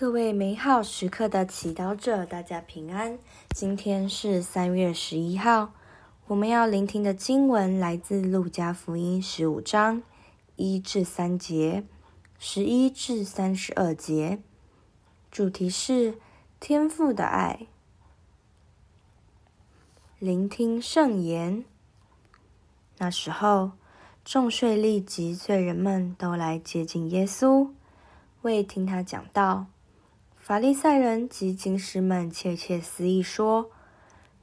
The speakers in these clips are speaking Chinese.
各位美好时刻的祈祷者，大家平安。今天是三月十一号，我们要聆听的经文来自路加福音十五章一至三节，十一至三十二节。主题是天父的爱。聆听圣言。那时候，众税吏及罪人们都来接近耶稣，为听他讲道。法利赛人及经师们窃窃私议说：“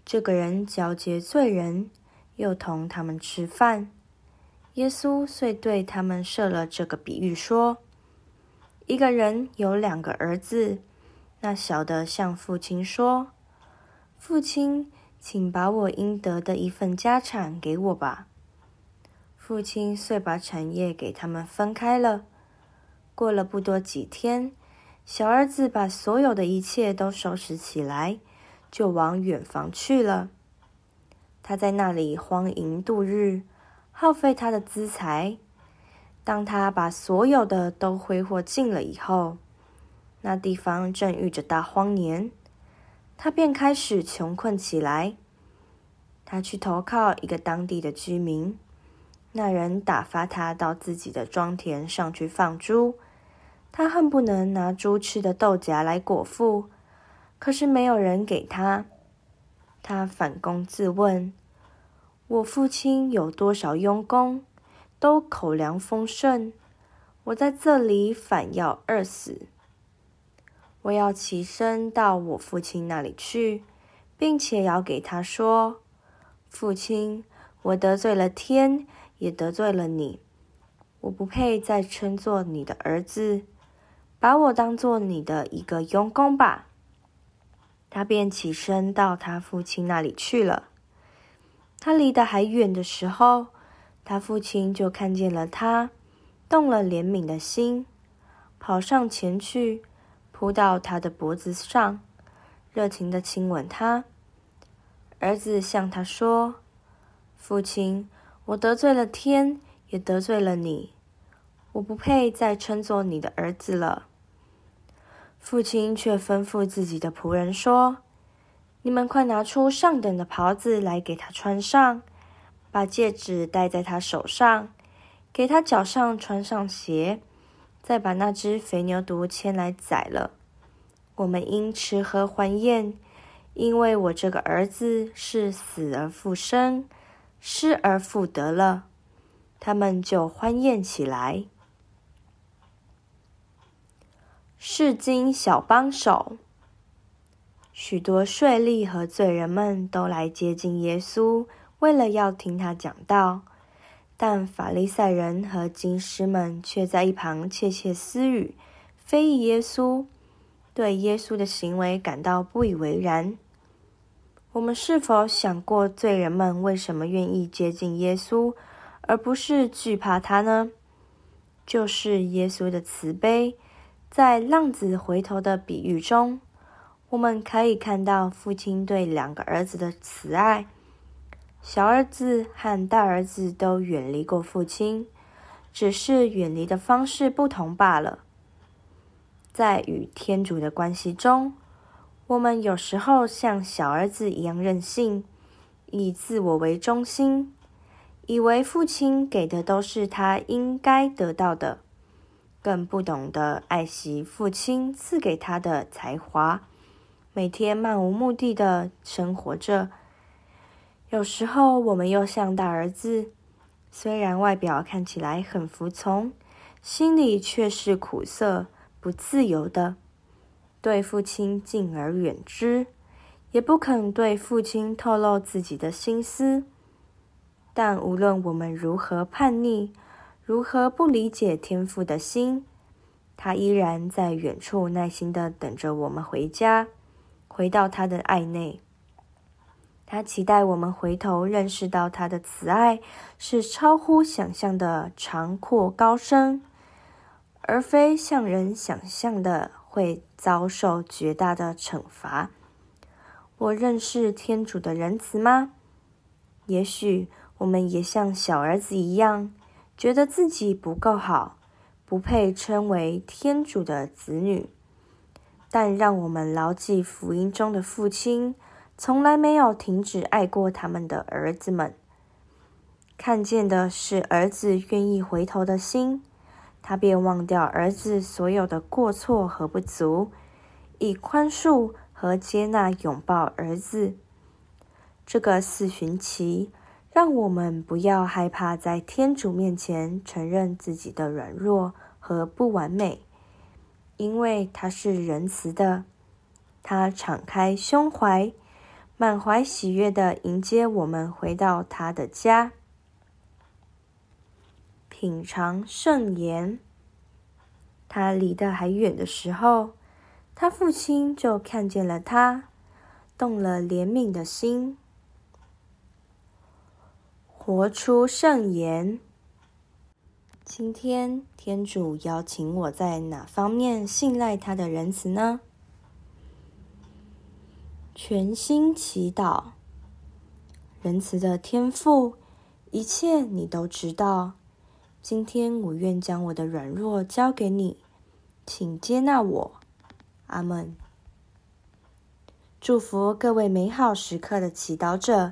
这个人交接罪人，又同他们吃饭。”耶稣遂对他们设了这个比喻说：“一个人有两个儿子，那小的向父亲说：‘父亲，请把我应得的一份家产给我吧。’父亲遂把产业给他们分开了。过了不多几天。”小儿子把所有的一切都收拾起来，就往远方去了。他在那里荒淫度日，耗费他的资财。当他把所有的都挥霍尽了以后，那地方正遇着大荒年，他便开始穷困起来。他去投靠一个当地的居民，那人打发他到自己的庄田上去放猪。他恨不能拿猪吃的豆荚来果腹，可是没有人给他。他反躬自问：我父亲有多少佣工，都口粮丰盛，我在这里反要饿死。我要起身到我父亲那里去，并且要给他说：父亲，我得罪了天，也得罪了你，我不配再称作你的儿子。把我当做你的一个佣工吧。他便起身到他父亲那里去了。他离得还远的时候，他父亲就看见了他，动了怜悯的心，跑上前去，扑到他的脖子上，热情的亲吻他。儿子向他说：“父亲，我得罪了天，也得罪了你。”我不配再称作你的儿子了。父亲却吩咐自己的仆人说：“你们快拿出上等的袍子来给他穿上，把戒指戴在他手上，给他脚上穿上鞋，再把那只肥牛犊牵来宰了。我们应吃喝欢宴，因为我这个儿子是死而复生，失而复得了。”他们就欢宴起来。世经小帮手，许多税吏和罪人们都来接近耶稣，为了要听他讲道。但法利赛人和经师们却在一旁窃窃私语，非议耶稣，对耶稣的行为感到不以为然。我们是否想过，罪人们为什么愿意接近耶稣，而不是惧怕他呢？就是耶稣的慈悲。在浪子回头的比喻中，我们可以看到父亲对两个儿子的慈爱。小儿子和大儿子都远离过父亲，只是远离的方式不同罢了。在与天主的关系中，我们有时候像小儿子一样任性，以自我为中心，以为父亲给的都是他应该得到的。更不懂得爱惜父亲赐给他的才华，每天漫无目的的生活着。有时候，我们又像大儿子，虽然外表看起来很服从，心里却是苦涩、不自由的，对父亲敬而远之，也不肯对父亲透露自己的心思。但无论我们如何叛逆，如何不理解天父的心？他依然在远处耐心的等着我们回家，回到他的爱内。他期待我们回头认识到他的慈爱是超乎想象的长阔高深，而非像人想象的会遭受绝大的惩罚。我认识天主的仁慈吗？也许我们也像小儿子一样。觉得自己不够好，不配称为天主的子女，但让我们牢记福音中的父亲从来没有停止爱过他们的儿子们。看见的是儿子愿意回头的心，他便忘掉儿子所有的过错和不足，以宽恕和接纳拥抱儿子。这个四旬期，让我们不要害怕在天主面前承认自己的软弱和不完美。因为他是仁慈的，他敞开胸怀，满怀喜悦的迎接我们回到他的家，品尝圣言。他离得还远的时候，他父亲就看见了他，动了怜悯的心，活出圣言。今天，天主邀请我在哪方面信赖他的仁慈呢？全心祈祷，仁慈的天赋，一切你都知道。今天，我愿将我的软弱交给你，请接纳我。阿门。祝福各位美好时刻的祈祷者，